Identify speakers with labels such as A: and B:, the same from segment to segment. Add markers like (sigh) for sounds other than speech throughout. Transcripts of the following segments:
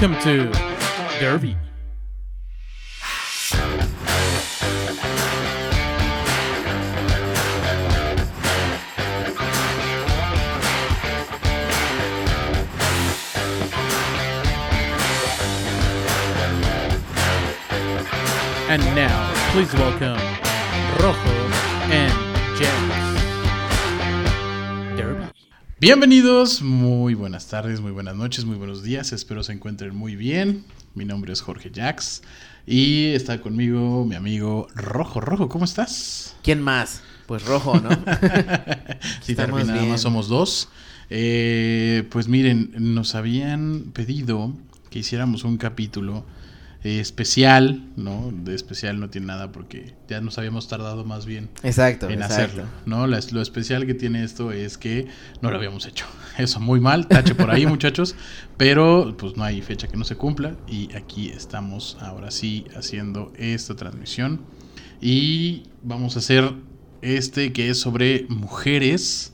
A: Welcome to Derby. And now, please welcome Rojo and James.
B: Bienvenidos, muy buenas tardes, muy buenas noches, muy buenos días, espero se encuentren muy bien. Mi nombre es Jorge Jax y está conmigo mi amigo Rojo. Rojo, ¿cómo estás?
C: ¿Quién más? Pues rojo, ¿no? (laughs)
B: Sí,
C: Estamos
B: también nada más somos dos. Eh, pues miren, nos habían pedido que hiciéramos un capítulo eh, especial, ¿no? De especial no tiene nada porque ya nos habíamos tardado más bien
C: Exacto,
B: en
C: exacto.
B: hacerlo, ¿no? La- lo especial que tiene esto es que no lo habíamos hecho. (laughs) Eso, muy mal, tache por ahí, (laughs) muchachos, pero pues no hay fecha que no se cumpla y aquí estamos ahora sí haciendo esta transmisión y vamos a hacer este que es sobre mujeres.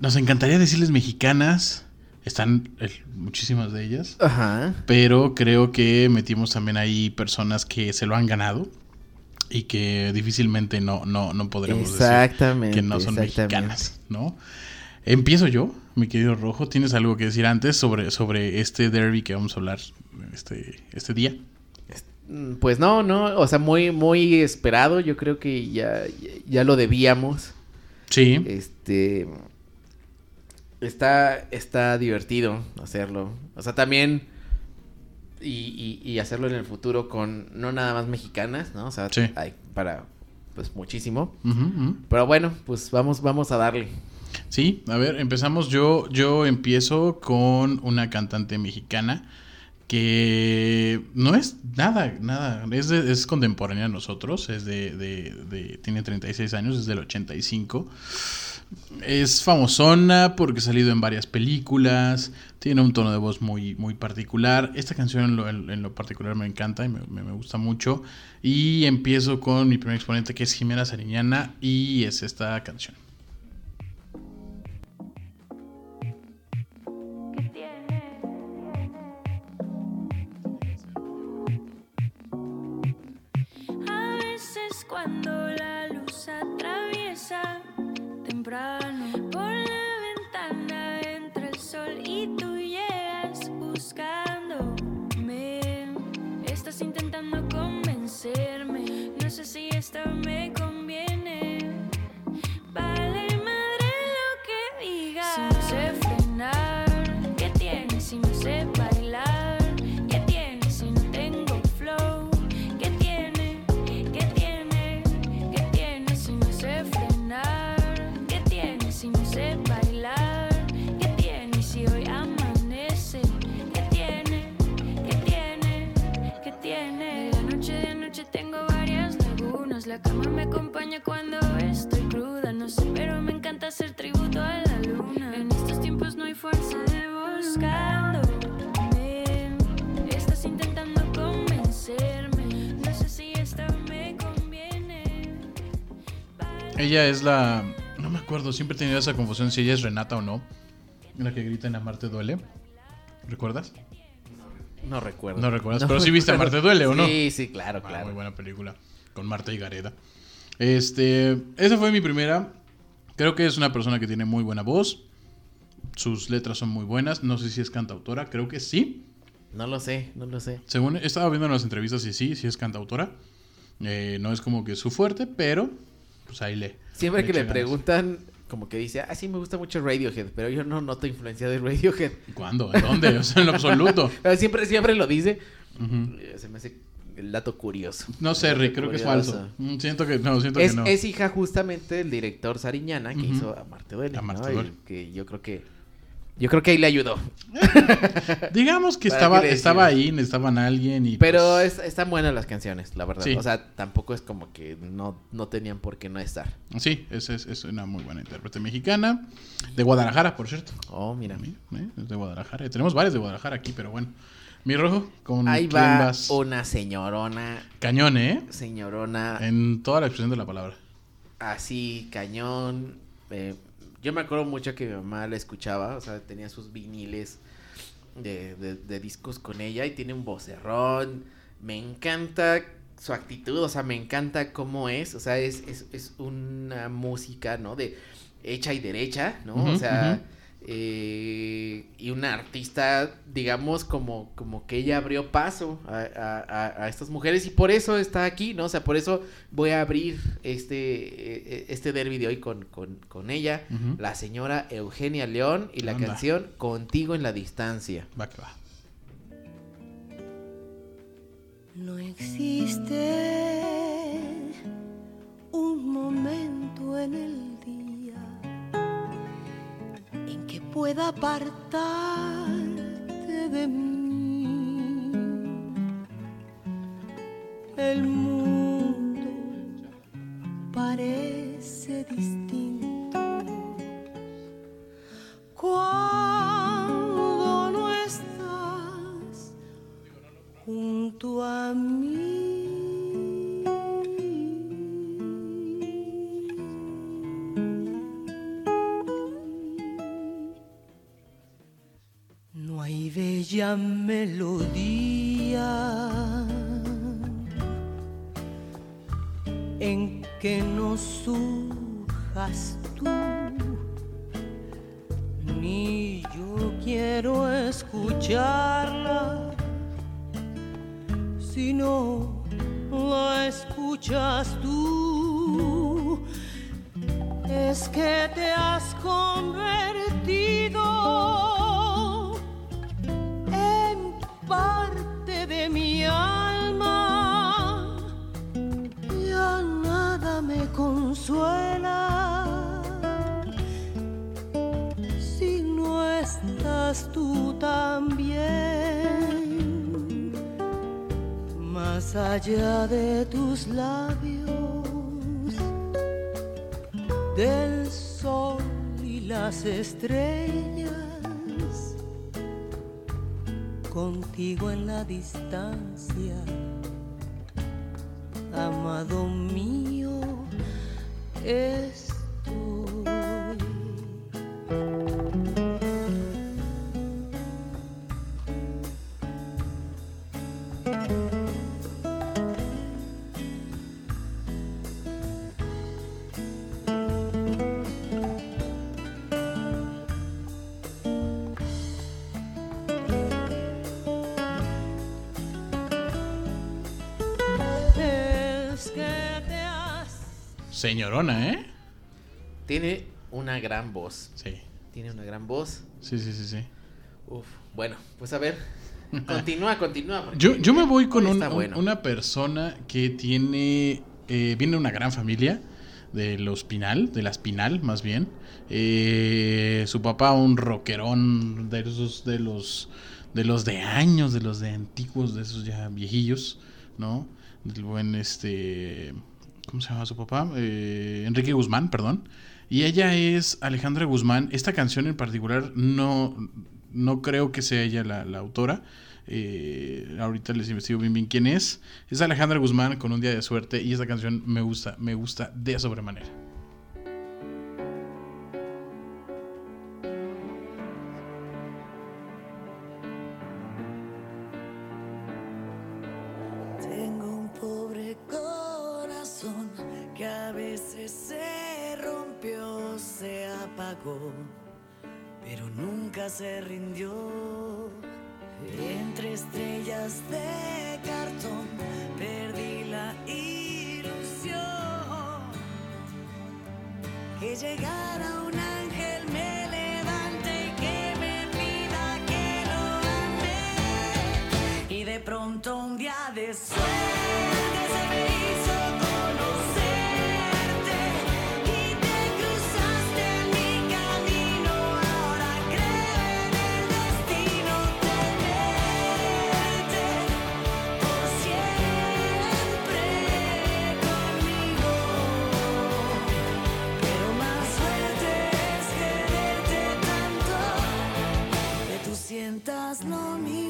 B: Nos encantaría decirles mexicanas, están muchísimas de ellas,
C: Ajá.
B: pero creo que metimos también ahí personas que se lo han ganado y que difícilmente no, no, no podremos
C: Exactamente.
B: decir que no son mexicanas, ¿no? Empiezo yo, mi querido Rojo. ¿Tienes algo que decir antes sobre, sobre este derby que vamos a hablar este, este día?
C: Pues no, no, o sea, muy, muy esperado. Yo creo que ya, ya lo debíamos.
B: Sí,
C: Este. Está, está divertido hacerlo. O sea, también. Y, y, y hacerlo en el futuro con no nada más mexicanas, ¿no? O sea,
B: Sí.
C: hay para pues muchísimo. Pero bueno, pues vamos, vamos a darle.
B: Sí, a ver, empezamos. Yo, yo empiezo con una cantante mexicana que no es nada, nada, es, de- es contemporánea a nosotros, es de, de- de- tiene 36 años, es del 85. Es famosona porque ha salido en varias películas, tiene un tono de voz muy, muy particular. Esta canción en lo, particular me encanta y me- me gusta mucho. Y empiezo con mi primer exponente que es Jimena Sariñana y es esta canción.
D: A veces cuando la luz atraviesa por la ventana entra el sol y tú llegas buscándome. Estás intentando convencerme, no sé si esto me conviene. Vale madre lo que digas. Si no sé frenar, ¿qué tiene si no sé
B: Ella es la. No me acuerdo, siempre he tenido esa confusión si ella es Renata o no. La que grita en Amarte Duele. ¿Recuerdas?
C: No recuerdo.
B: No recuerdas, pero sí viste Amarte Duele, ¿o no?
C: Sí, sí, claro,
B: Ah,
C: claro.
B: muy buena película. Con Marta y Gareda. Este. Esa fue mi primera. Creo que es una persona que tiene muy buena voz. Sus letras son muy buenas. No sé si es cantautora, creo que sí.
C: No lo sé, no lo sé.
B: Según estaba viendo en las entrevistas y sí, sí es cantautora. Eh, no es como que su fuerte, pero pues ahí le.
C: Siempre que le
B: ganas.
C: preguntan, como que dice, ah, sí, me gusta mucho Radiohead, pero yo no noto influencia de Radiohead.
B: ¿Cuándo? ¿En dónde? O sea, en lo absoluto. (laughs)
C: Pero siempre, siempre lo dice. Eh, Se me hace el dato curioso.
B: No sé, Rick, creo que es falso. Mm, Siento que no, siento
C: Es,
B: que no.
C: es hija justamente del director Sariñana que hizo Duele.
B: Amarte
C: ¿no? Y
B: Duele.
C: que yo creo que. Yo creo que ahí le ayudó. (laughs)
B: Digamos que
C: ¿Para
B: estaba, estaba ahí, necesitaban a alguien y.
C: Pero
B: pues,
C: es- están buenas las canciones, la verdad.
B: Sí.
C: O sea, tampoco es como que no, no tenían por qué no estar.
B: Sí, es, es, es una muy buena intérprete mexicana. De Guadalajara, por cierto.
C: Oh, mira.
B: ¿Eh? Es de Guadalajara. Tenemos varios de Guadalajara aquí, pero bueno. Mi rojo, con
C: Ahí
B: quién
C: va
B: vas?
C: una señorona,
B: Cañón, ¿eh?
C: señorona,
B: En toda la expresión de la palabra.
C: así, cañón. eh, yo me acuerdo mucho que mi mamá la escuchaba, o sea, tenía sus viniles de, de- de discos con ella y tiene un vocerrón. Me encanta su actitud, o sea, me encanta cómo es. O sea, es, es, es una música, ¿no? De hecha y derecha, ¿no? o sea. Eh, y una artista, digamos, como, como que ella abrió paso a, a- a- a estas mujeres y por eso está aquí, ¿no? O sea, por eso voy a abrir este, eh, este derby de hoy con, con, con ella, la señora Eugenia León y la
B: Anda.
C: canción Contigo en la distancia.
B: Va que va.
E: No existe un momento en el pueda apartarte de mí. El mundo parece distinto cuando no estás junto a mí. Bella melodía en que no surjas tú ni yo quiero escucharla si no la escuchas tú. Es que te has convertido consuela si no estás tú también, más allá de tus labios, del sol y las estrellas, contigo en la distancia, amado mío, estoy.
B: ¿Eh?
C: Tiene una gran voz.
B: Sí.
C: Tiene una gran voz.
B: Sí, sí, sí, sí.
C: Uf, bueno, pues a ver. (laughs) Continúa, continúa.
B: Yo, yo me voy con un-
C: bueno.
B: una persona que tiene. eh, viene de una gran familia. De los Pinal, de las Pinal, más bien. Eh, su papá, un rockerón de esos de los. De los de años, de los de antiguos, de esos ya viejillos, ¿no? Del buen este. ¿Cómo se llama su papá? Eh, Enrique Guzmán, perdón. Y ella es Alejandra Guzmán. Esta canción en particular no, no creo que sea ella la, autora. Eh, ahorita les investigo bien bien quién es. Es Alejandra Guzmán con un día de suerte y esta canción me gusta, me gusta de sobremanera.
E: Pero nunca se rindió. Entre estrellas de cartón perdí la ilusión que llegara un
F: as long
B: as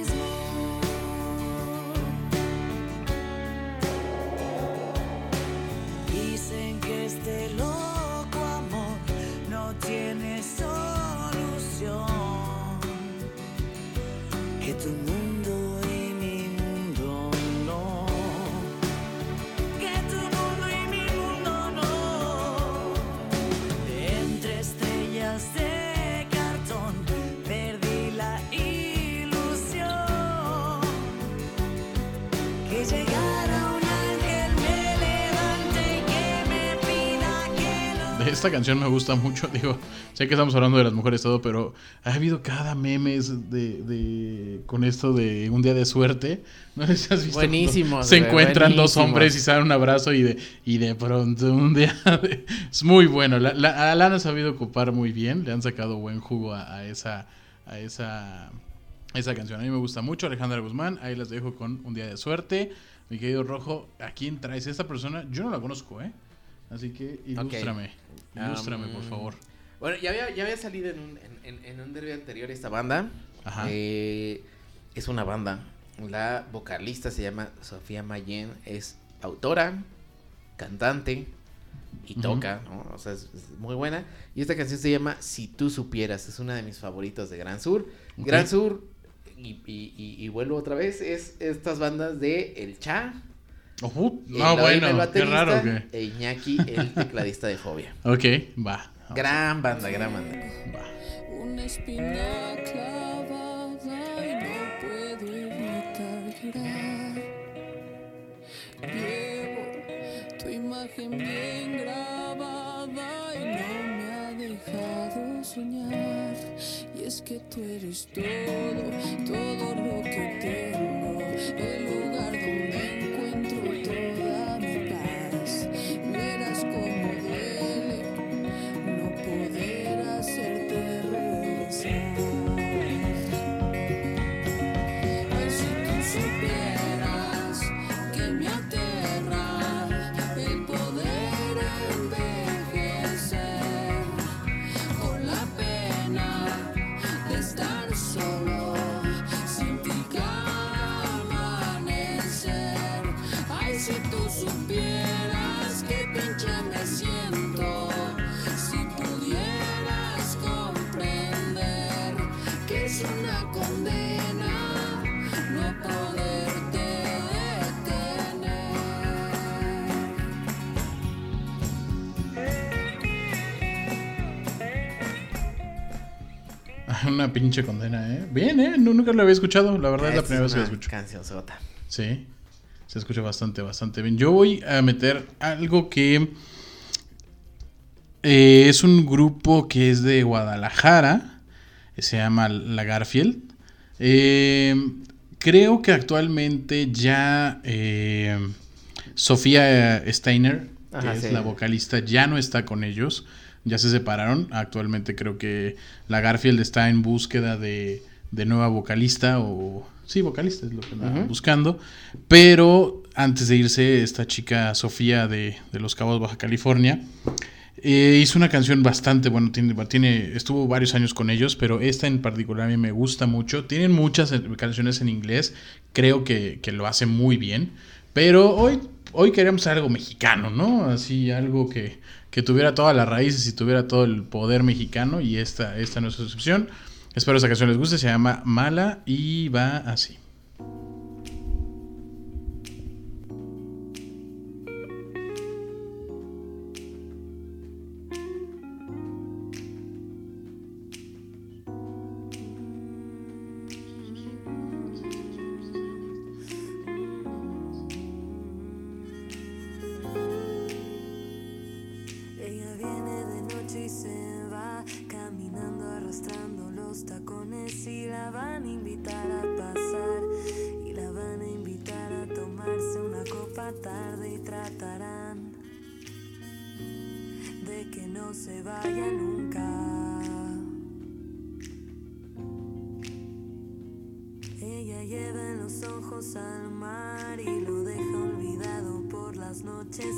B: esta canción me gusta mucho, (laughs) digo, sé que estamos hablando de las mujeres todo, pero ha habido cada memes de, de con esto de un día de suerte. No sé si has visto. cuando
C: Buenísimos,
B: Se encuentran dos hombres y se dan un abrazo y de, y de pronto un día. (laughs) de- es muy bueno. La, la, la han sabido ocupar muy bien. Le han sacado buen jugo a, a esa. A esa esa canción. A mí me gusta mucho, Alejandra Guzmán. Ahí las dejo con Un Día de Suerte. Mi querido Rojo, ¿a quién traes? Esta persona, yo no la conozco, ¿eh? Así que ilústrame. Ilústrame, por
C: Um,
B: favor.
C: Bueno, ya había, ya había salido en un, en, un derbi anterior esta banda.
B: Ajá.
C: Eh, es una banda. La vocalista se llama Sofía Mayen. Es autora, cantante y toca, ¿no? O sea, es, es muy buena. Y esta canción se llama Si tú supieras. Es una de mis favoritos de Gran Sur.
B: Ok.
C: Gran Sur, y, y- y- y vuelvo otra vez, es estas bandas de El Cha.
B: Ojú,
C: el
B: no,
C: Eloy,
B: bueno,
C: el
B: qué raro que.
C: E Iñaki, el tecladista de Fobia. (laughs)
B: Ok, va.
C: Gran banda, gran banda.
B: va.
G: Una espina clavada y no puedo evitar llorar. Llevo tu imagen bien grabada y no me ha dejado soñar. Y es que tú eres todo, todo lo que tengo, el lugar Una
B: pinche condena, ¿eh? Bien, ¿eh? No, nunca lo había escuchado. La verdad es la primera vez que lo escucho.
C: Canción sota.
B: Sí, se escucha bastante, bastante bien. Yo voy a meter algo que eh, es un grupo que es de Guadalajara, se llama La Garfield. Eh, creo que actualmente ya eh, Sofía Steiner, que
C: Ajá,
B: es
C: sí.
B: la vocalista, ya no está con ellos. Ya se separaron. Actualmente creo que la Garfield está en búsqueda de, de nueva vocalista o... Sí, vocalista es lo que andaban
C: Ujú.
B: buscando. Pero antes de irse, esta chica Sofía de, de Los Cabos, Baja California, eh, hizo una canción bastante bueno, tiene, tiene, estuvo varios años con ellos, pero esta en particular a mí me gusta mucho. Tienen muchas eh, canciones en inglés, creo que, que lo hace muy bien, pero hoy, hoy queremos algo mexicano, ¿no? Así algo que, que tuviera todas las raíces y tuviera todo el poder mexicano y esta, esta no es su excepción. Espero esta canción les guste, se llama Mala y va así.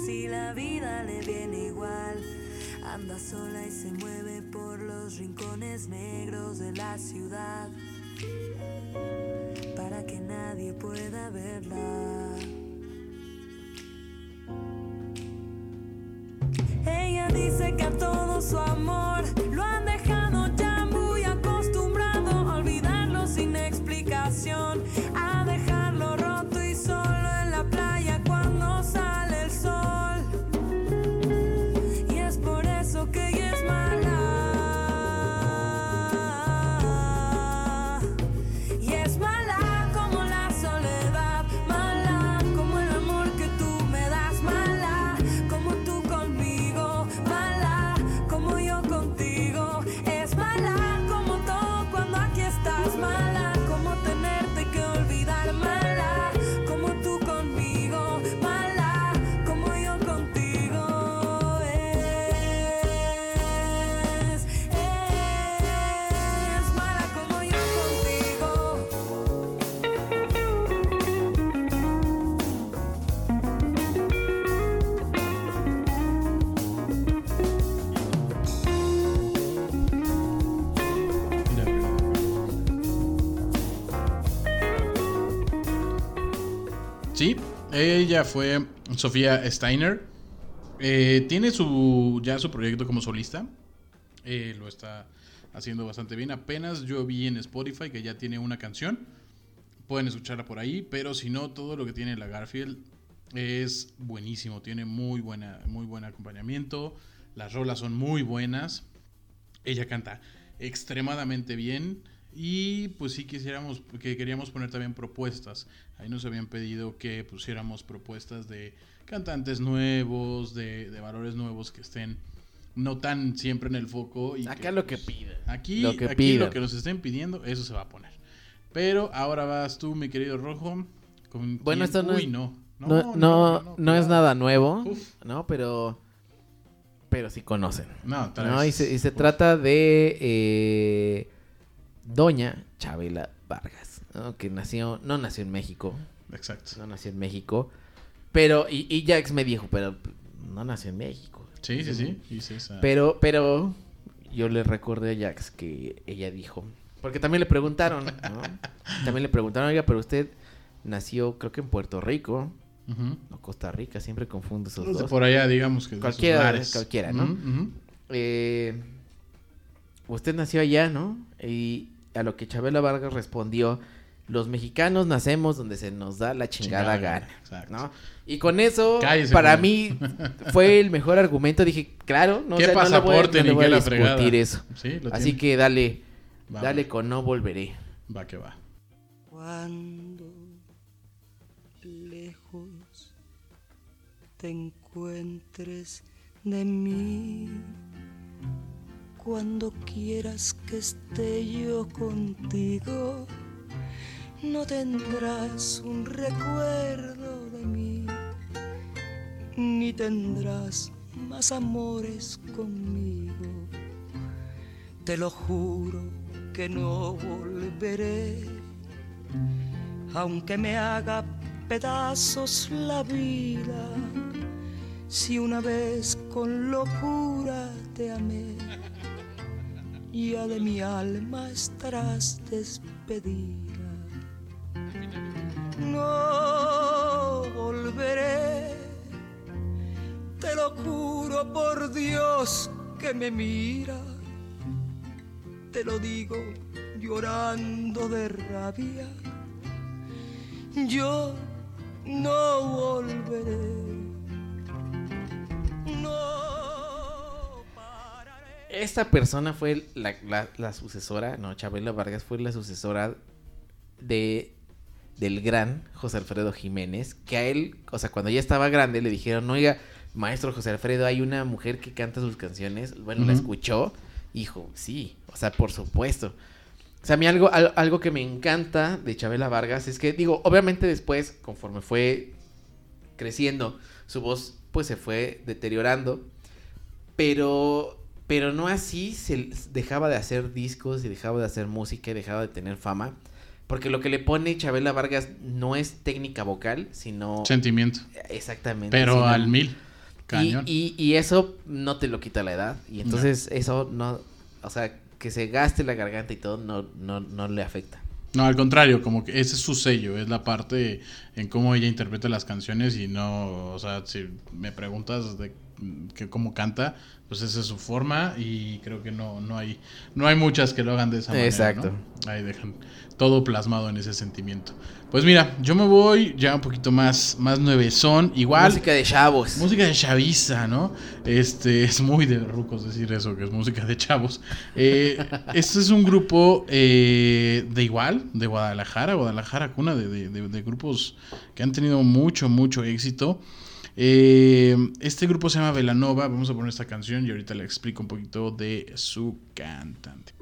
F: Y la vida le viene igual. Anda sola y se mueve por los rincones negros de la ciudad para que nadie pueda verla. Ella dice que a todo su amor ella
B: fue Sofía Steiner. Eh, tiene su ya su proyecto como solista. Eh, lo está haciendo bastante bien. Apenas yo vi en Spotify que ya tiene una canción. Pueden escucharla por ahí, pero si no, todo lo que tiene la Garfield es buenísimo. Tiene muy buena, muy buen acompañamiento. Las rolas son muy buenas. Ella canta extremadamente bien. Y pues sí quisiéramos, que queríamos poner también propuestas. Ahí nos habían pedido que pusiéramos propuestas de cantantes nuevos, de, de valores nuevos que estén no tan siempre en el foco. Y
C: Acá lo que pida.
B: Aquí,
C: Lo que
B: aquí
C: pidan.
B: lo que nos estén pidiendo, eso se va a poner. Pero ahora vas tú, mi querido Rojo. Con
C: Bueno, esto no
B: Uy,
C: es-
B: no.
C: No, no, no, es nada nuevo,
B: Uf.
C: ¿no? Pero, pero sí conocen.
B: No.
C: Y, se, y se trata de eh, Doña Chabela Vargas, ¿no? que nació, no nació en México,
B: Exacto.
C: no nació en México, pero, y, y Jax me dijo, pero no nació en México.
B: Sí, sí, sí.
C: Pero, pero yo le recordé a Jax que ella dijo, porque también le preguntaron, ¿no? (laughs) También le preguntaron, oiga, pero usted nació, creo que en Puerto Rico,
B: Ujú.
C: o Costa Rica, siempre confundo esos
B: de
C: dos.
B: por allá, digamos que
C: Cualquiera, cualquiera, ¿no? Eh, usted nació allá, ¿no? Y a lo que Chabela Vargas respondió, los mexicanos nacemos donde se nos da la chingada,
B: Chingada gana,
C: gana,
B: exacto.
C: ¿no? Y con eso,
B: Cállese,
C: para mí, fue el mejor argumento. Dije, claro, no,
B: ¿Qué
C: o sea, no le voy a-
B: pasaporte
C: no le
B: ni
C: voy
B: qué
C: a
B: la
C: discutir
B: fregada?
C: eso.
B: Sí, lo
C: Así
B: tiene.
C: que dale,
B: Va,
C: dale
B: va.
C: con no volveré.
B: Va que va.
E: Cuando lejos te encuentres de mí, cuando quieras que esté yo contigo, no tendrás un recuerdo de mí, ni tendrás más amores conmigo. Te lo juro que no volveré, aunque me haga pedazos la vida. Si una vez con locura te amé, ya de mi alma estarás despedida. No volveré, te lo juro por Dios que me mira te lo digo llorando de rabia. Yo no volveré.
C: Esta persona fue la, la- la sucesora, no, Chabela Vargas fue la sucesora de del gran José Alfredo Jiménez, que a él, o sea, cuando ya estaba grande le dijeron, oiga, maestro José Alfredo, hay una mujer que canta sus canciones, bueno, la escuchó, hijo, sí, o sea, por supuesto. O sea, a mí algo, al- algo que me encanta de Chabela Vargas es que, digo, obviamente después, conforme fue creciendo, su voz pues se fue deteriorando, pero pero no así se dejaba de hacer discos y dejaba de hacer música y dejaba de tener fama, porque lo que le pone Chabela Vargas no es técnica vocal, sino
B: Sentimiento.
C: exactamente,
B: Pero
C: sino-
B: al mil.
C: y,
B: Cañón.
C: y, y eso no te lo quita la edad. Y entonces eso no, o sea, que se gaste la garganta y todo no, no, no le afecta.
B: No, al contrario, como que ese es su sello, es la parte en cómo ella interpreta las canciones y no, o sea, si me preguntas de que cómo canta, pues esa es su forma y creo que no, no hay no hay muchas que lo hagan de esa manera.
C: Exacto.
B: ¿no? Ahí dejan todo plasmado en ese sentimiento. Pues mira, yo me voy ya un poquito más, más nuevezón, igual.
C: Música de chavos.
B: Música de chaviza, ¿no? Este, (laughs) es muy de rucos decir eso, que es música de chavos. Eh, este es un grupo eh, de igual, de Guadalajara, Guadalajara, cuna de, de- de- de grupos que han tenido mucho, mucho éxito. Eh, este grupo se llama Velanova, vamos a poner esta canción y ahorita le explico un poquito de su cantante.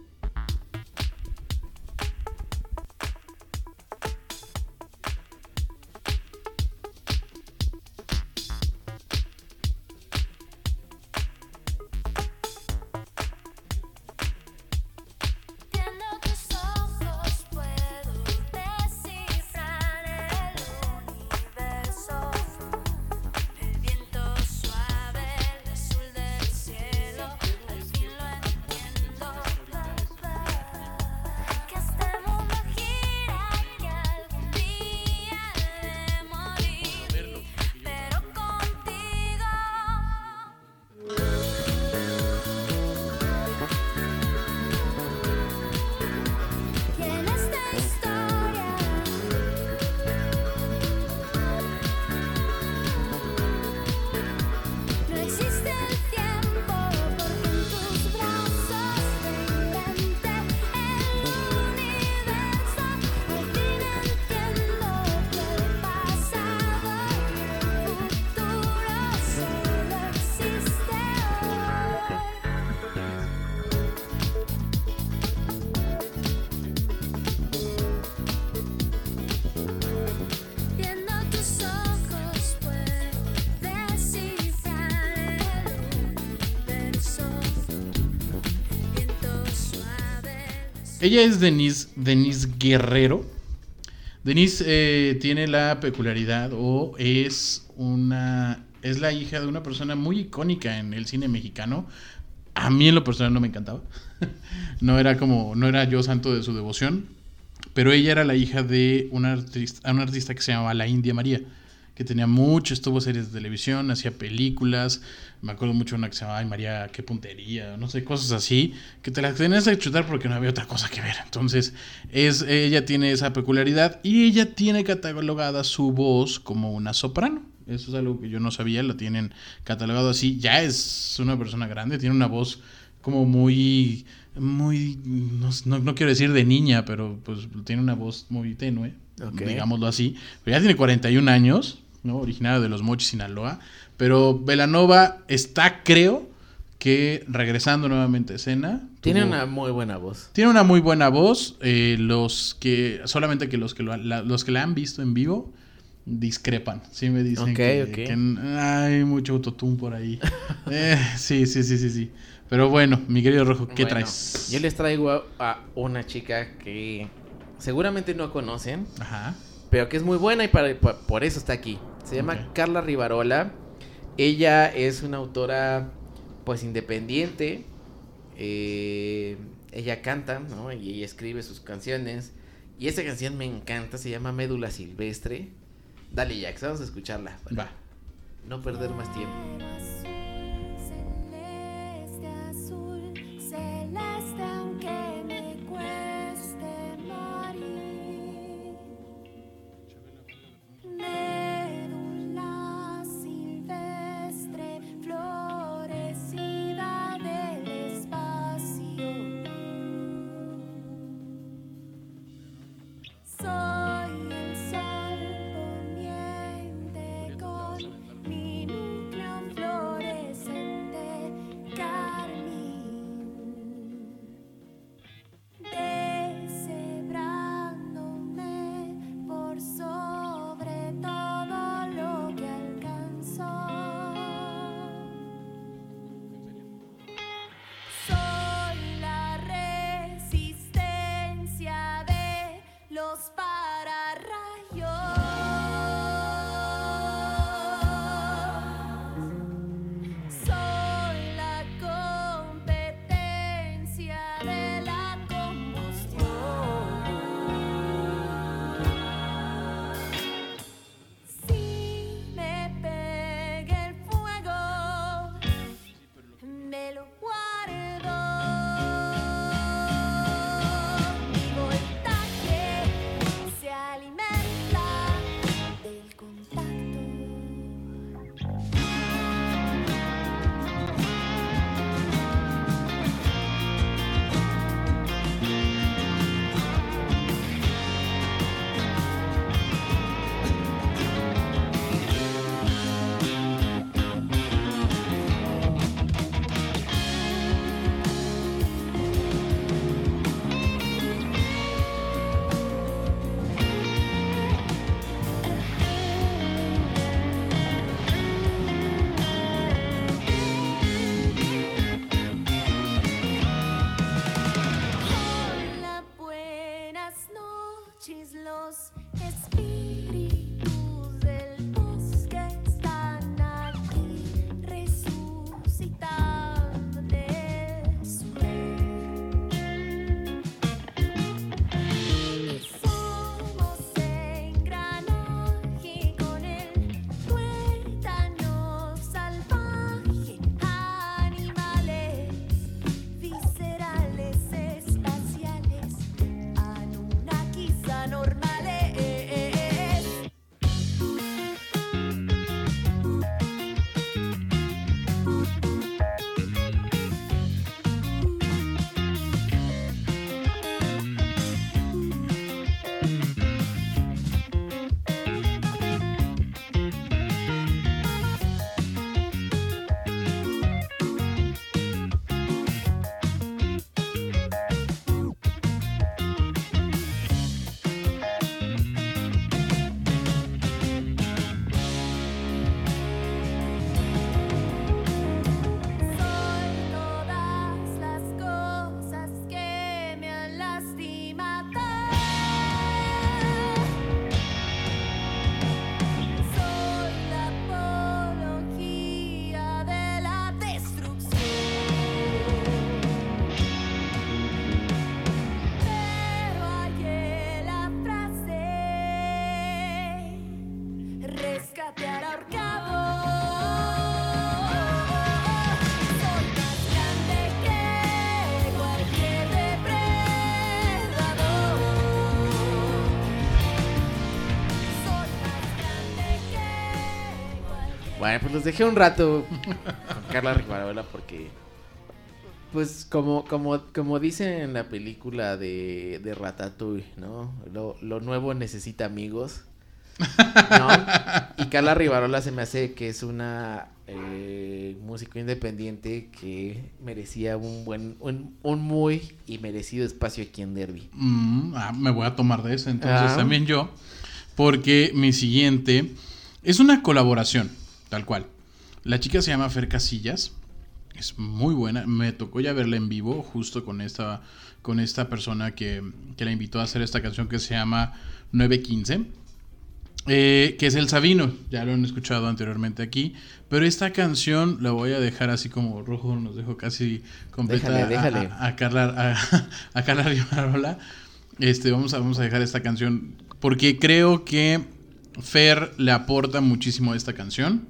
B: Ella es Denise, Denise Guerrero. Denise eh, tiene la peculiaridad o es una es la hija de una persona muy icónica en el cine mexicano. A mí en lo personal no me encantaba. (laughs) no era como no era yo santo de su devoción, pero ella era la hija de una artista, una artista que se llamaba La India María, que tenía mucho, estuvo series de televisión, hacía películas, me acuerdo mucho de una que se llamaba Ay María, qué puntería, no sé, cosas así, que te las tenías que chutar porque no había otra cosa que ver. Entonces, es, ella tiene esa peculiaridad y ella tiene catalogada su voz como una soprano. Eso es algo que yo no sabía, la tienen catalogado así. Ya es una persona grande, tiene una voz como muy, muy, no, no- no quiero decir de niña, pero pues tiene una voz muy tenue, digámoslo así. Pero ya tiene 41 años, ¿no? Originaria de Los Mochis, Sinaloa. Pero Velanova está, creo, que regresando nuevamente a escena.
C: Tiene
B: tuvo-
C: una muy buena voz.
B: tiene una muy buena voz. eh, los que, solamente que los que, lo- la, los que la han visto en vivo discrepan. Sí me dicen que, hay mucho autotune por ahí. (laughs) Eh, sí, sí, sí, sí, sí. Pero bueno, mi querido Rojo, ¿qué
C: Bueno,
B: traes?
C: Yo les traigo a, a una chica que seguramente no conocen,
B: Ajá.
C: pero que es muy buena y para- pa- por eso está aquí. Se llama. Carla Rivarola. Ella es una autora, pues independiente. Eh, ella canta, ¿no? Y ella escribe sus canciones. Y esa canción me encanta, se llama Médula Silvestre. Dale, Jax, vamos a escucharla. para
B: Va.
C: No perder más tiempo. Bueno, pues los dejé un rato con Carla Rivarola porque, pues como, como, como dice en la película de, de Ratatouille, ¿no? Lo, lo nuevo necesita amigos. ¿no? Y Carla Rivarola se me hace que es una eh, músico independiente que merecía un buen, un, un muy y merecido espacio aquí en Derby.
B: Mm, ah, me voy a tomar de ese entonces
C: Ah.
B: también yo. Porque mi siguiente es una colaboración, tal cual. La chica se llama Fer Casillas. Es muy buena. Me tocó ya verla en vivo justo con esta, con esta persona que, que la invitó a hacer esta canción que se llama 915. eh, que es el Sabino, ya lo han escuchado anteriormente aquí, pero esta canción la voy a dejar así como rojo, nos dejo casi completa
C: Déjale,
B: a-
C: déjale.
B: A, a Carla, a, (laughs) a Carla Rivarola. Este, vamos a, vamos a dejar esta canción porque creo que Fer le aporta muchísimo a esta canción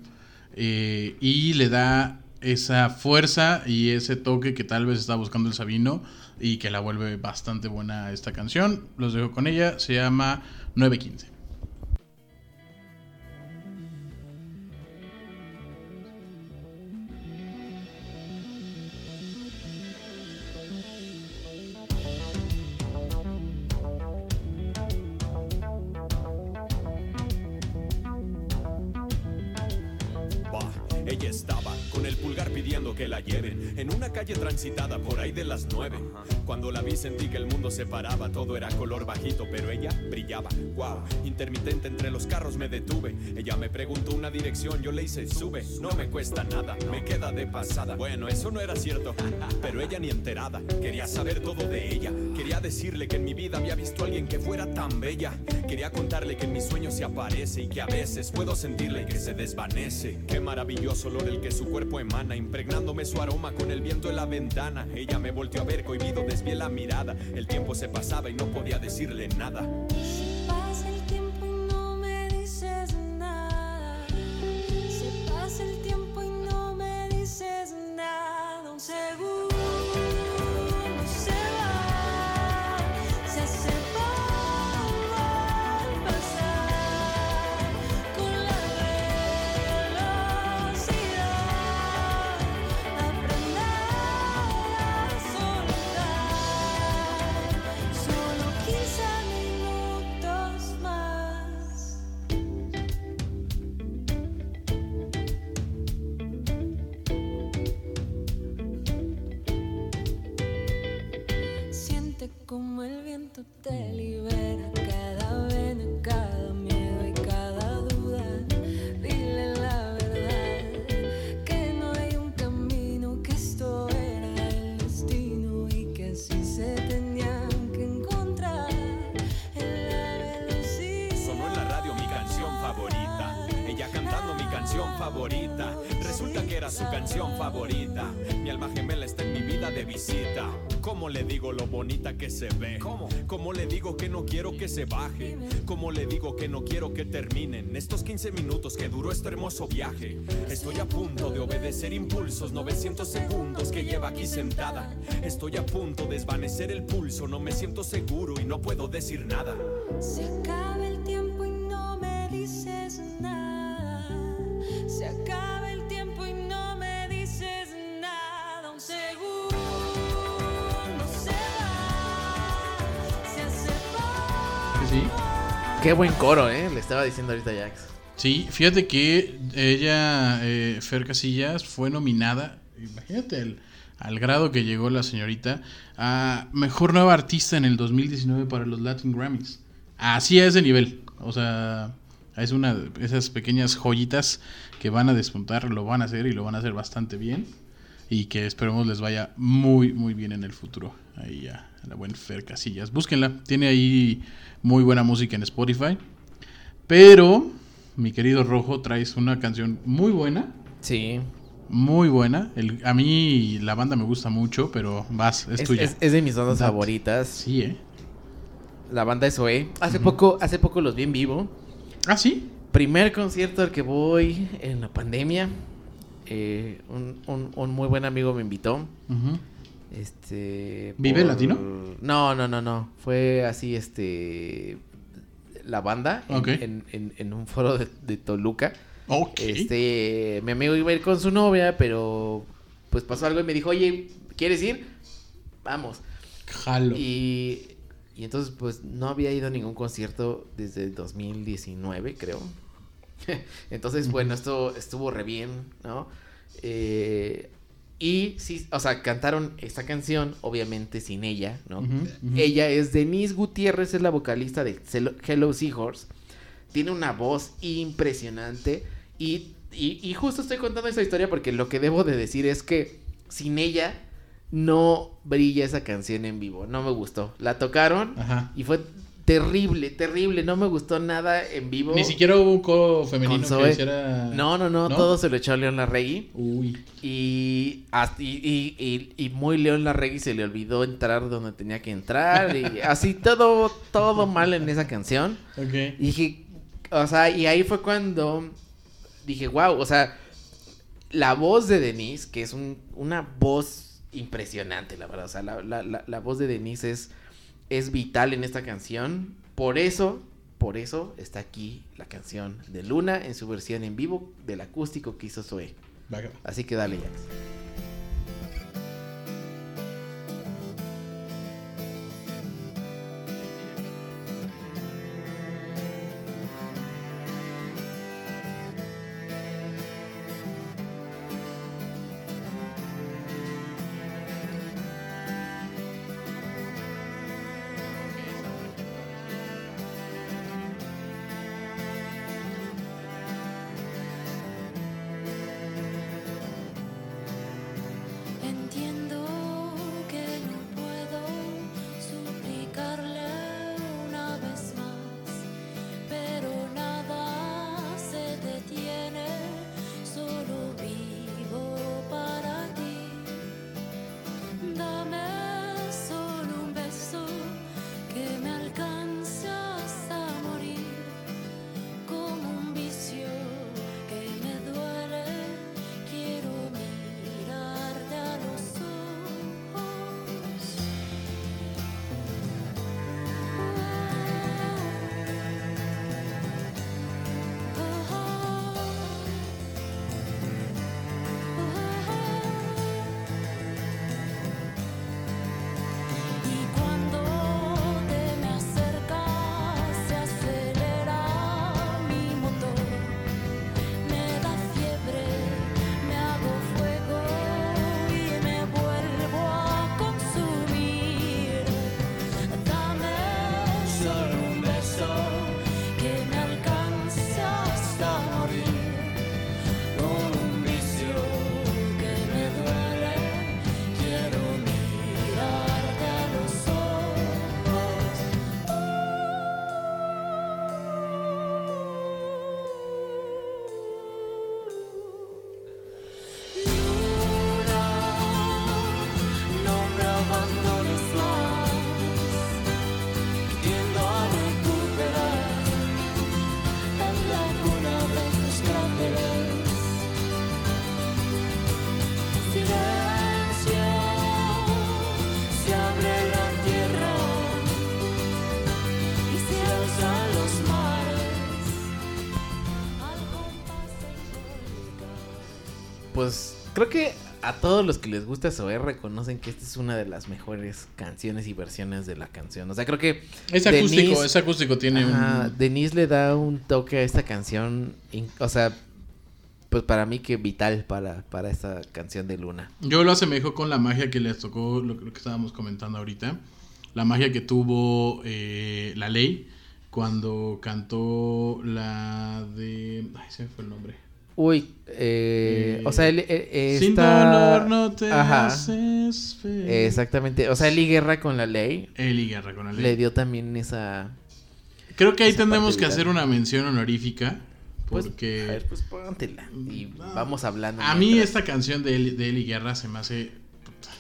B: eh, y le da esa fuerza y ese toque que tal vez está buscando el Sabino y que la vuelve bastante buena esta canción. Los dejo con ella, se llama 915.
H: Ella estaba con el pulgar pidiendo que la lleven en una calle transitada por ahí de las nueve. Cuando la vi sentí que el mundo se paraba, todo era color bajito, pero ella brillaba. Wow, intermitente entre los carros me detuve. Ella me preguntó una dirección, yo le hice sube. No me cuesta nada, me queda de pasada. Bueno, eso no era cierto, pero ella ni enterada. Quería saber todo de ella. Quería decirle que en mi vida había visto a alguien que fuera tan bella. Quería contarle que en mis sueños se aparece y que a veces puedo sentirle que se desvanece. Qué maravilloso olor el que su cuerpo emana, impregnándome su aroma con el viento en la ventana. Ella me volteó a ver cohibido, desvié la mirada. El tiempo se pasaba y no podía decirle nada. Digo que no quiero que terminen estos 15 minutos que duró este hermoso viaje? Estoy a punto de obedecer impulsos, 900 segundos que lleva aquí sentada. Estoy a punto de desvanecer el pulso, no me siento seguro y no puedo decir nada.
D: Se acaba
C: Qué buen coro, ¿eh? Le estaba diciendo ahorita Jax.
B: Sí, fíjate que ella, eh, Fer Casillas, fue nominada, imagínate el- al grado que llegó la señorita, a Mejor Nueva Artista en el 2019 para los Latin Grammys. Así a ese nivel. O sea, es una de esas pequeñas joyitas que van a despuntar, lo van a hacer y lo van a hacer bastante bien. Y que esperemos les vaya muy, muy bien en el futuro. Ahí a la buena Fer Casillas. Búsquenla. Tiene ahí muy buena música en Spotify. Pero, mi querido Rojo, traes una canción muy buena.
C: Sí.
B: Muy buena. El- a mí la banda me gusta mucho, pero vas, es,
C: Es,
B: tuya.
C: es- es de mis bandas favoritas.
B: Sí, ¿eh?
C: La banda es OE. Hace poco, hace poco los vi en vivo.
B: Ah, sí.
C: Primer concierto al que voy en la pandemia. Eh, un, un- un muy buen amigo me invitó. Este.
B: ¿Vive Latino?
C: No, no, no, no. Fue así, este. La banda. En,
B: Ok.
C: en- en- en un foro de, de Toluca.
B: Ok.
C: Este. Mi amigo iba a ir con su novia, pero. Pues pasó algo y me dijo, oye, ¿quieres ir? Vamos.
B: Jalo.
C: Y, y entonces, pues, no había ido a ningún concierto desde el 2019, creo. (laughs) entonces, bueno, esto estuvo re bien, ¿no? Eh, y sí, o sea, cantaron esta canción, obviamente sin ella, ¿no? Ella es Denise Gutiérrez, es la vocalista de Hello Seahorse. Tiene una voz impresionante. Y, y, y justo estoy contando esa historia porque lo que debo de decir es que sin ella no brilla esa canción en vivo. No me gustó. La tocaron
B: Ajá.
C: y fue terrible, terrible. No me gustó nada en vivo.
B: Ni siquiera hubo un coro femenino que hiciera.
C: No, no, no,
B: ¿No?
C: todo se lo echó a León Larregui.
B: Uy.
C: Y, y, y, y- y muy León Larregui se le olvidó entrar donde tenía que entrar. Y (laughs) así todo, todo mal en esa canción.
B: Ok.
C: Y dije, o sea, y ahí fue cuando dije, wow, o sea, la voz de Denise, que es un- una voz impresionante, la verdad. O sea, la, la- la- la voz de Denise es, es vital en esta canción. Por eso, por eso está aquí la canción de Luna en su versión en vivo del acústico que hizo Zoe. Así que dale, Jax. entiendo. Creo que a todos los que les gusta Zoé reconocen que esta es una de las mejores canciones y versiones de la canción. O sea, creo que
B: Es acústico,
C: Denise-
B: es acústico, tiene
C: Ajá,
B: un...
C: Denise le da un toque a esta canción, o sea, pues para mí que vital para, para esta canción de Luna.
B: Yo lo asemejo con la magia que les tocó, lo, lo que estábamos comentando ahorita. La magia que tuvo eh, la ley cuando cantó la de... Ay, se me fue el nombre.
C: Uy, eh,
B: Eh,
C: o sea, él, eh, eh,
B: Sin
C: está-
B: dolor no te
C: Ajá,
B: haces feliz.
C: exactamente. O sea, Eli Guerra con la ley
B: Eli Guerra con la ley.
C: le dio también esa...
B: Creo que ahí tendremos que hacer una mención honorífica.
C: Pues,
B: Porque
C: a ver, pues póntela y vamos hablando.
B: a mí
C: mientras.
B: esta canción de Eli, de Eli Guerra se me hace puta,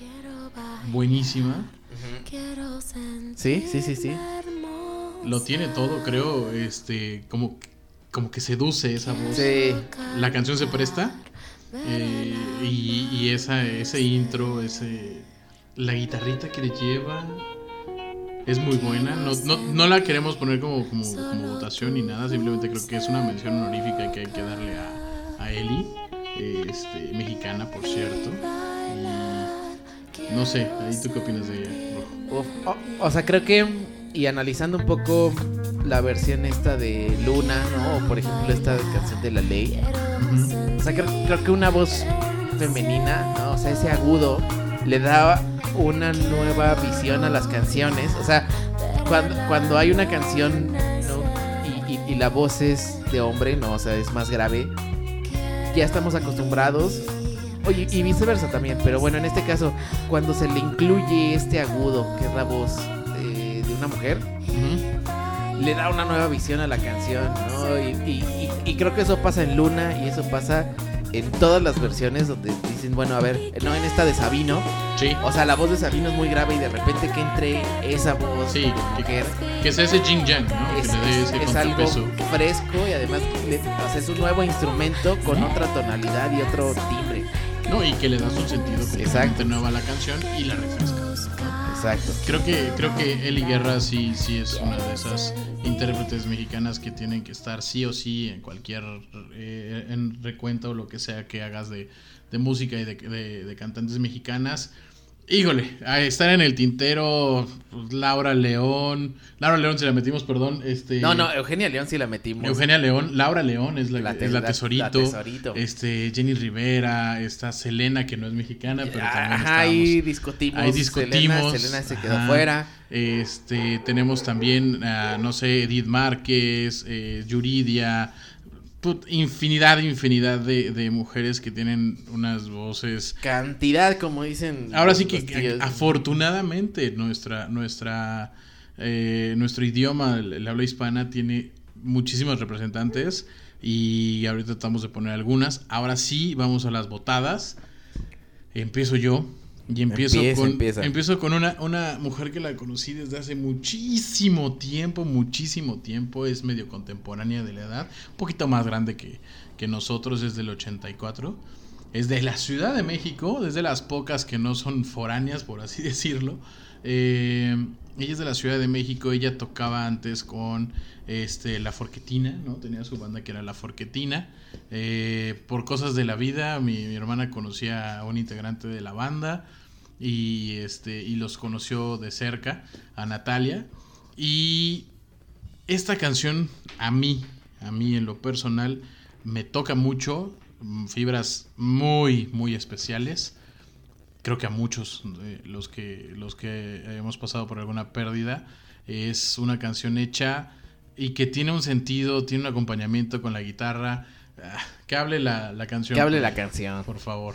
B: buenísima.
C: Sí, sí, sí, sí.
B: Lo tiene todo, creo. Este, como, como que seduce esa voz.
C: Sí.
B: La canción se presta. eh, y y esa, ese intro, ese, la guitarrita que le lleva es muy buena. No, no, no la queremos poner como, como, como votación ni nada. Simplemente creo que es una mención honorífica que hay que darle a, a Eli. eh, Este, mexicana, por cierto. Y no sé, ahí tú qué opinas de ella, Rojo?
C: O sea, creo que, y analizando un poco la versión esta de Luna, ¿no? O por ejemplo esta canción de La Ley. O sea, creo, que una voz femenina, ¿no? O sea, ese agudo le da una nueva visión a las canciones. O sea, cuando, cuando hay una canción, ¿no? Y, y- y la voz es de hombre, ¿no? O sea, es más grave. Ya estamos acostumbrados. Oye, y viceversa también, pero bueno, en este caso, cuando se le incluye este agudo, que es la voz le da una nueva visión a la canción, ¿no? Y, y- y- y creo que eso pasa en Luna y eso pasa en todas las versiones donde dicen, bueno, a ver, no en esta de Sabino,
B: Sí.
C: o sea, la voz de Sabino es muy grave y de repente que entre esa voz
B: Sí,
C: de mujer
B: Que es ese Jin Yang, ¿no?
C: es,
B: que
C: es- algo fresco y además le- o sea, es un nuevo instrumento con otra tonalidad y otro timbre.
B: No, y que le das un sentido completamente
C: Exacto.
B: nuevo a la canción y la refresca.
C: Exacto.
B: Creo que, creo que Eli Guerra sí, sí es una de esas intérpretes mexicanas que tienen que estar sí o sí en cualquier eh, en recuento o lo que sea que hagas de, de música y de, de- de cantantes mexicanas. Híjole, a estar en el tintero, pues, Laura León. Laura León, si la metimos, perdón. Este,
C: No, no, Eugenia León sí la metimos.
B: Eugenia León, Laura León es la,
C: La te-
B: es la tesorito,
C: la tesorito.
B: este Jenny Rivera, está Selena que no es mexicana, pero también
C: Ajá, ahí discutimos.
B: ahí discutimos.
C: Selena, Selena se quedó
B: Ajá.
C: fuera.
B: Este tenemos también no sé Edith Márquez, eh, Yuridia, put- infinidad, infinidad de, de mujeres que tienen unas voces
C: Cantidad, como dicen.
B: Ahora sí que afortunadamente nuestra nuestra eh, nuestro idioma, el, el habla hispana tiene muchísimos representantes y ahorita tratamos de poner algunas. Ahora sí vamos a las votadas. Empiezo yo y empiezo
C: Empieza,
B: con
C: empieza.
B: empiezo con una una mujer que la conocí desde hace muchísimo tiempo, muchísimo tiempo, es medio contemporánea de la edad, un poquito más grande que que nosotros es del 84. Es de la Ciudad de México, desde las pocas que no son foráneas, por así (laughs) decirlo. Eh, ella es de la Ciudad de México, ella tocaba antes con este, La Forquetina, ¿no? Tenía su banda que era La Forquetina. Eh, por cosas de la vida, mi, mi hermana conocía a un integrante de la banda y, este, y los conoció de cerca, a Natalia. Y esta canción a mí, a mí en lo personal, me toca mucho, mm, fibras muy, muy especiales. Creo que a muchos de los que, los que hemos pasado por alguna pérdida, es una canción hecha y que tiene un sentido, tiene un acompañamiento con la guitarra. Ah, que hable la, la canción.
C: Que hable la canción.
B: Por favor.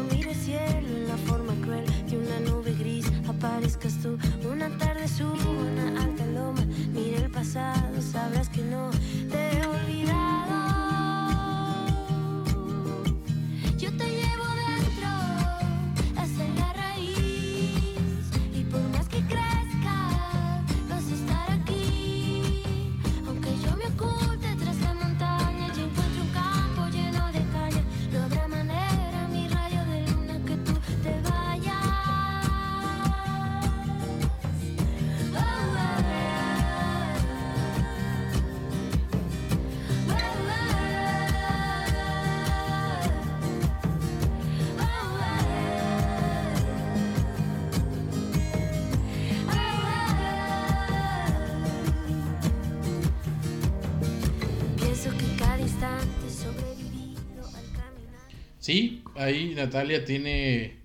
B: ahí Natalia tiene,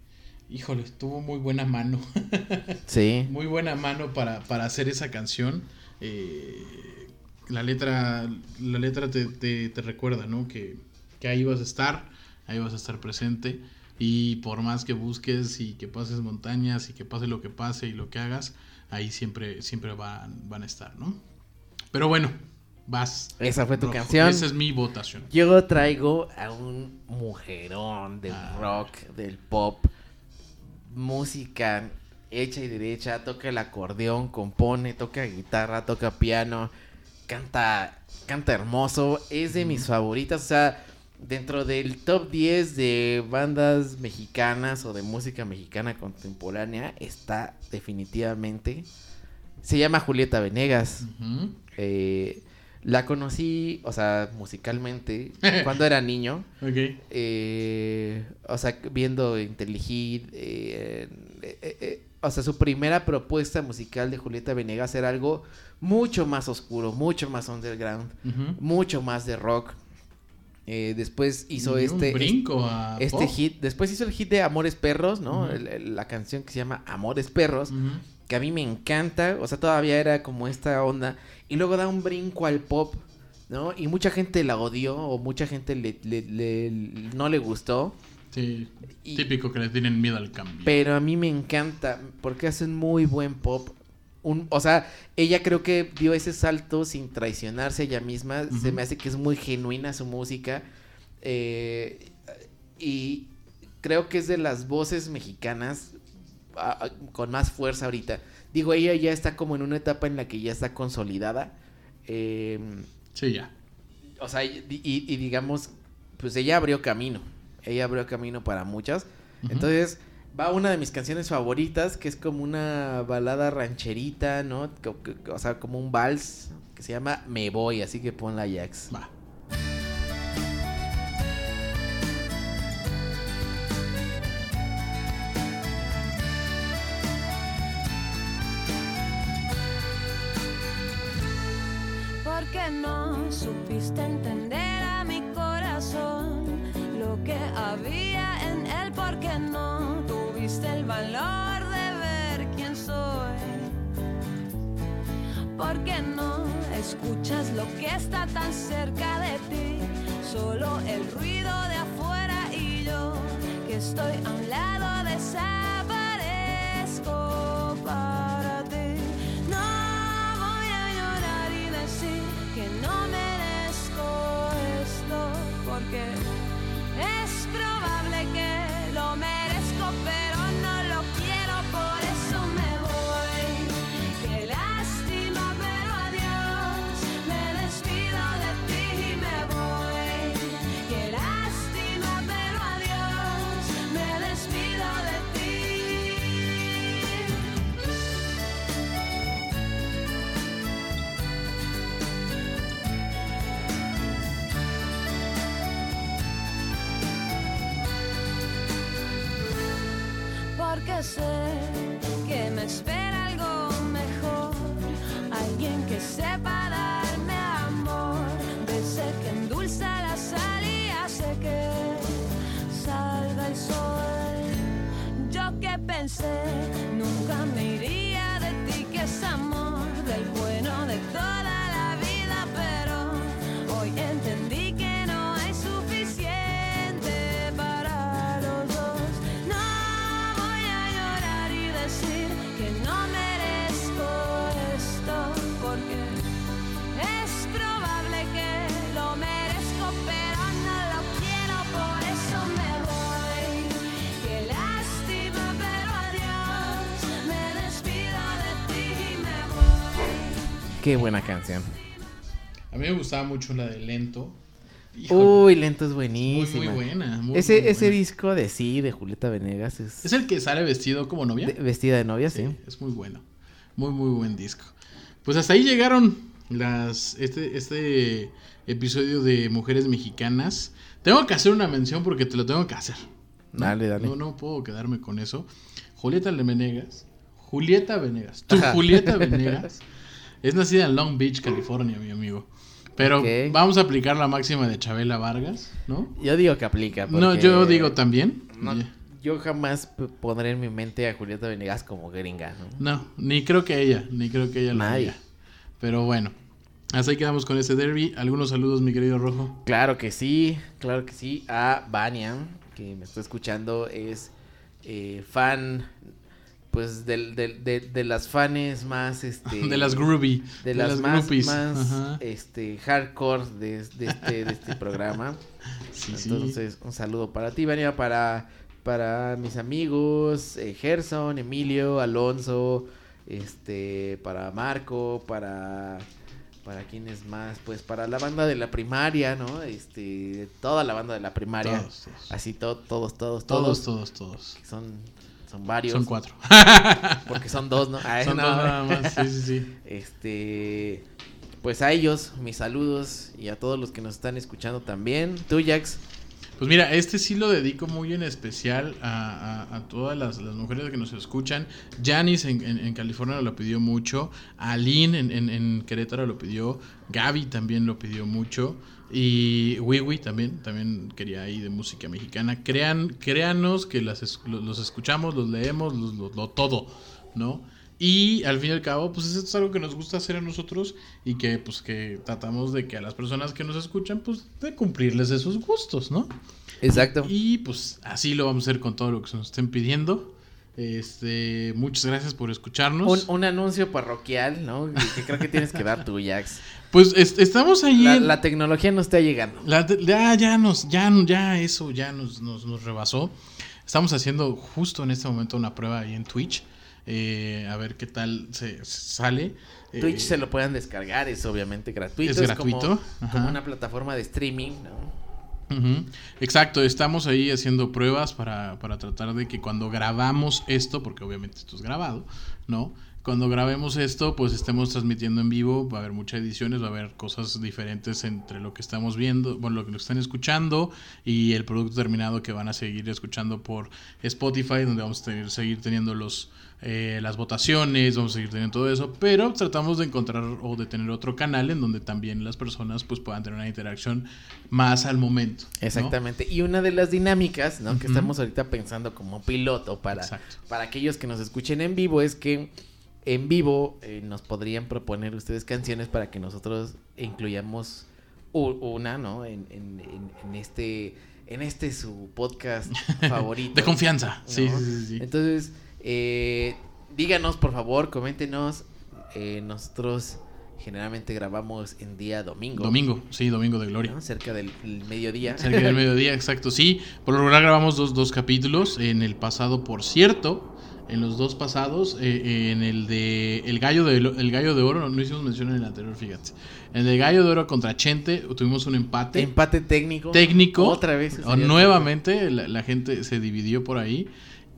B: híjole, tuvo muy buena mano, (laughs)
C: Sí.
B: muy buena mano para, para hacer esa canción. Eh, la letra, la letra te, te- te recuerda, ¿no? Que, que ahí vas a estar, ahí vas a estar presente. Y por más que busques y que pases montañas y que pase lo que pase y lo que hagas, ahí siempre, siempre van, van a estar, ¿no? Pero bueno, vas.
C: Esa fue tu
B: Rojo.
C: canción.
B: Esa es mi votación.
C: Yo traigo a un mujerón del
B: Ah.
C: rock, del pop, música hecha y derecha, toca el acordeón, compone, toca guitarra, toca piano, canta, canta hermoso, es de mis favoritas, o sea, dentro del top 10 de bandas mexicanas o de música mexicana contemporánea está definitivamente. Se llama Julieta Venegas. Eh, la conocí, o sea, musicalmente, (laughs) cuando era niño.
B: Ok.
C: Eh, o sea, viendo Inteligid. eh, eh, eh, o sea, su primera propuesta musical de Julieta Venegas era algo mucho más oscuro, mucho más underground, mucho más de rock. Eh, después hizo este.
B: Un brinco a
C: Este
B: pop.
C: hit. Después hizo el hit de Amores Perros, ¿no?
B: Ujú.
C: El- el- la canción que se llama Amores Perros que a mí me encanta, o sea, todavía era como esta onda, y luego da un brinco al pop, ¿no? Y mucha gente la odió, o mucha gente le, le- le- no le gustó,
B: Sí,
C: Y-
B: típico que le tienen miedo al cambio.
C: pero a mí me encanta, porque hacen muy buen pop. Un, o sea, ella creo que dio ese salto sin traicionarse ella misma, se
B: Ujú.
C: me hace que es muy genuina su música, eh, y creo que es de las voces mexicanas ah, ah, con más fuerza ahorita. Digo, ella ya está como en una etapa en la que ya está consolidada. eh,
B: Sí, ya.
C: o sea, y, y- y digamos, pues ella abrió camino. Ella abrió camino para muchas. Entonces, va una de mis canciones favoritas, que es como una balada rancherita, ¿no? O sea, como un vals, que se llama Me Voy, así que ponla Jax.
B: Va.
D: Porque sé que me espera algo mejor, alguien que sepa darme amor, de ese que endulza la sal y hace que salga el sol. Yo que pensé
C: Qué buena canción.
B: A mí me gustaba mucho la de Lento. Híjole,
C: Uy, Lento es
B: muy,
C: buenísima.
B: muy buena. muy,
C: ese
B: muy
C: ese
B: buena.
C: disco de sí, de Julieta Venegas, es,
B: ¿Es el que sale vestido como novia?
C: de- vestida de novia, sí.
B: Sí, es muy bueno. Muy, muy buen disco. Pues hasta ahí llegaron las este, este episodio de Mujeres Mexicanas. Tengo que hacer una mención porque te lo tengo que hacer. ¿no?
C: Dale, dale.
B: No, no puedo quedarme con eso. Julieta Venegas. Julieta Venegas. Tu. Julieta (laughs) Venegas. Es nacida en Long Beach, California, mi amigo. Pero vamos a aplicar la máxima de Chabela Vargas, ¿no?
C: Yo digo que aplica.
B: No, yo digo también.
C: no- yo jamás pondré en mi mente a Julieta Venegas como gringa, ¿no?
B: No, ni creo que ella, ni creo que ella lo
C: Nadie.
B: diga. Pero bueno, hasta ahí quedamos con este derby. Algunos saludos, mi querido Rojo.
C: Claro que sí, claro que sí. A Vania, que me está escuchando, es eh, fan, pues, del, del- de, de las fanes más, este...
B: De las groovy.
C: De las, más,
B: groupies.
C: más
B: Ajá.
C: este, hardcore de, de este, de este programa. (laughs)
B: Sí, sí.
C: Entonces, un saludo para ti, Vania, para, para mis amigos, eh, Gerson, Emilio, Alonso, este, para Marco, para, para quienes más, pues para la banda de la primaria, ¿no? Este, toda la banda de la primaria.
B: Todos, todos.
C: Así to- todos, todos,
B: Todos,
C: todos.
B: todos, todos.
C: Son, son varios.
B: Son cuatro. (laughs)
C: Porque son dos, ¿no? Ay,
B: Son
C: no,
B: dos nada más. Sí, sí, sí. (laughs)
C: Este, pues a ellos, mis saludos y a todos los que nos están escuchando también. Tú, Jax.
B: Pues mira, este sí lo dedico muy en especial a, a- a todas las, las mujeres que nos escuchan. Janice en, en- en California lo pidió mucho. Aline en, en- en Querétaro lo pidió. Gaby también lo pidió mucho. Y Wiwi también, también quería ahí de música mexicana. Crean, créanos que las, los escuchamos, los leemos, los- lo, lo todo, ¿no? Y al fin y al cabo, pues esto es algo que nos gusta hacer a nosotros y que pues que tratamos de que a las personas que nos escuchan, pues de cumplirles esos gustos, ¿no?
C: Exacto.
B: Y pues así lo vamos a hacer con todo lo que se nos estén pidiendo. Este, muchas gracias por escucharnos.
C: un anuncio parroquial, ¿no? Que creo que tienes que dar tú, Jax. (laughs)
B: Pues est- estamos ahí
C: La,
B: en-
C: la tecnología no está llegando.
B: La te- ya, ya nos, ya, ya eso ya nos, nos, nos rebasó. Estamos haciendo justo en este momento una prueba ahí en Twitch. eh, a ver qué tal se, sale. Eh,
C: Twitch se lo puedan descargar, es obviamente gratuito.
B: Es gratuito,
C: Como, una plataforma de streaming, ¿no?
B: Exacto, estamos ahí haciendo pruebas para, para tratar de que cuando grabamos esto, porque obviamente esto es grabado, ¿no? Cuando grabemos esto, pues estemos transmitiendo en vivo, va a haber muchas ediciones, va a haber cosas diferentes entre lo que estamos viendo, bueno, lo que nos están escuchando y el producto terminado que van a seguir escuchando por Spotify, donde vamos a tener- seguir teniendo los, eh, las votaciones, vamos a seguir teniendo todo eso, pero tratamos de encontrar o de tener otro canal en donde también las personas pues puedan tener una interacción más al momento. ¿no?
C: Exactamente. Y una de las dinámicas, ¿no? Que estamos ahorita pensando como piloto para,
B: Exacto.
C: para aquellos que nos escuchen en vivo es que en vivo eh, nos podrían proponer ustedes canciones para que nosotros incluyamos una, ¿no? En, en- en- en este en este su podcast (laughs) favorito.
B: De confianza. Sí,
C: ¿no?
B: sí, sí, sí.
C: Entonces, eh, díganos por favor, coméntenos. eh, nosotros generalmente grabamos en día domingo.
B: Domingo, sí, domingo de gloria.
C: ¿no? Cerca del del mediodía.
B: Cerca del mediodía, exacto. Sí, por lo regular grabamos dos, dos capítulos. En el pasado, por cierto, en los dos pasados, eh, en el de El Gallo de, el Gallo de Oro, no, hicimos mención en el anterior, fíjate. En el Gallo de Oro contra Chente tuvimos un empate.
C: Empate técnico.
B: técnico.
C: Otra vez.
B: O nuevamente, la, la gente se dividió por ahí.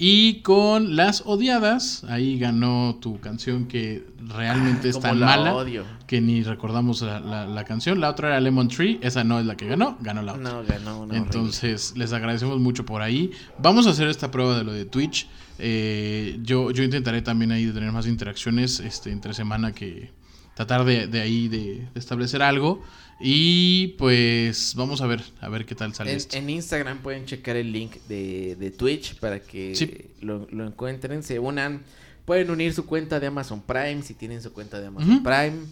B: Y con Las Odiadas, ahí ganó tu canción que realmente
C: Ah,
B: es tan
C: la
B: mala
C: odio.
B: que ni recordamos la, la- la canción. La otra era Lemon Tree, esa no es la que ganó, ganó la otra.
C: No, ganó una
B: Entonces, les agradecemos mucho por ahí. Vamos a hacer esta prueba de lo de Twitch. Eh, yo, yo intentaré también ahí de tener más interacciones este, entre semana que tratar de, de ahí de, de establecer algo. Y pues vamos a ver, a ver qué tal sale
C: En,
B: esto.
C: en Instagram pueden checar el link de, de Twitch para que
B: Sí.
C: lo, lo encuentren, se unan. Pueden unir su cuenta de Amazon Prime si tienen su cuenta de Amazon. Prime.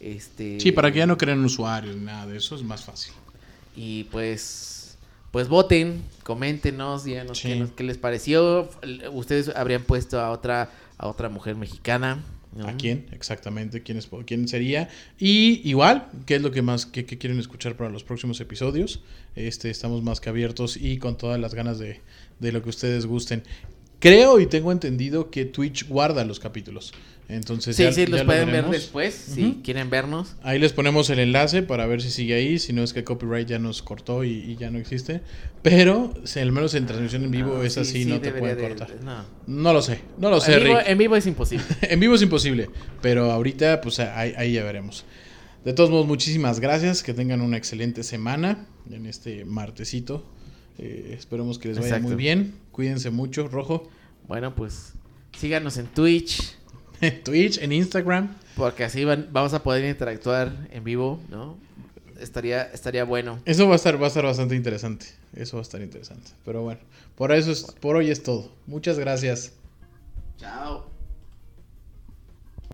C: Este,
B: Sí, para que ya no crean usuarios ni nada de eso, es más fácil.
C: Y pues, pues voten, coméntenos, díganos
B: Sí.
C: qué, qué les pareció. Ustedes habrían puesto a otra, a otra mujer mexicana. ¿No?
B: ¿A quién? Exactamente, quién, es, quién sería. Y igual, ¿qué es lo que más que, que quieren escuchar para los próximos episodios? Este, estamos más que abiertos y con todas las ganas de, de lo que ustedes gusten. Creo y tengo entendido que Twitch guarda los capítulos. Entonces
C: Sí,
B: ya-
C: sí,
B: ya
C: los
B: lo
C: pueden ver después, si quieren vernos.
B: Ahí les ponemos el enlace para ver si sigue ahí. Si no es que copyright ya nos cortó y, y ya no existe. Pero si al menos en transmisión en vivo
C: No,
B: es
C: sí,
B: así,
C: sí,
B: no te pueden
C: de-
B: cortar.
C: no.
B: No lo sé, no lo sé,
C: en, vivo,
B: Rick.
C: en vivo es imposible. (laughs)
B: En vivo es imposible, pero ahorita pues ahí, ahí ya veremos. De todos modos, muchísimas gracias, que tengan una excelente semana en este martesito. Eh, esperemos que les vaya
C: Exacto.
B: muy bien. Cuídense mucho, Rojo.
C: Bueno, pues síganos en Twitch,
B: En Twitch, en Instagram.
C: porque así van- vamos a poder interactuar en vivo, ¿no? Estaría, estaría bueno.
B: Eso va a estar, va a estar bastante interesante. Eso va a estar interesante. Pero bueno, por eso es, por hoy es todo. Muchas gracias.
C: Chao.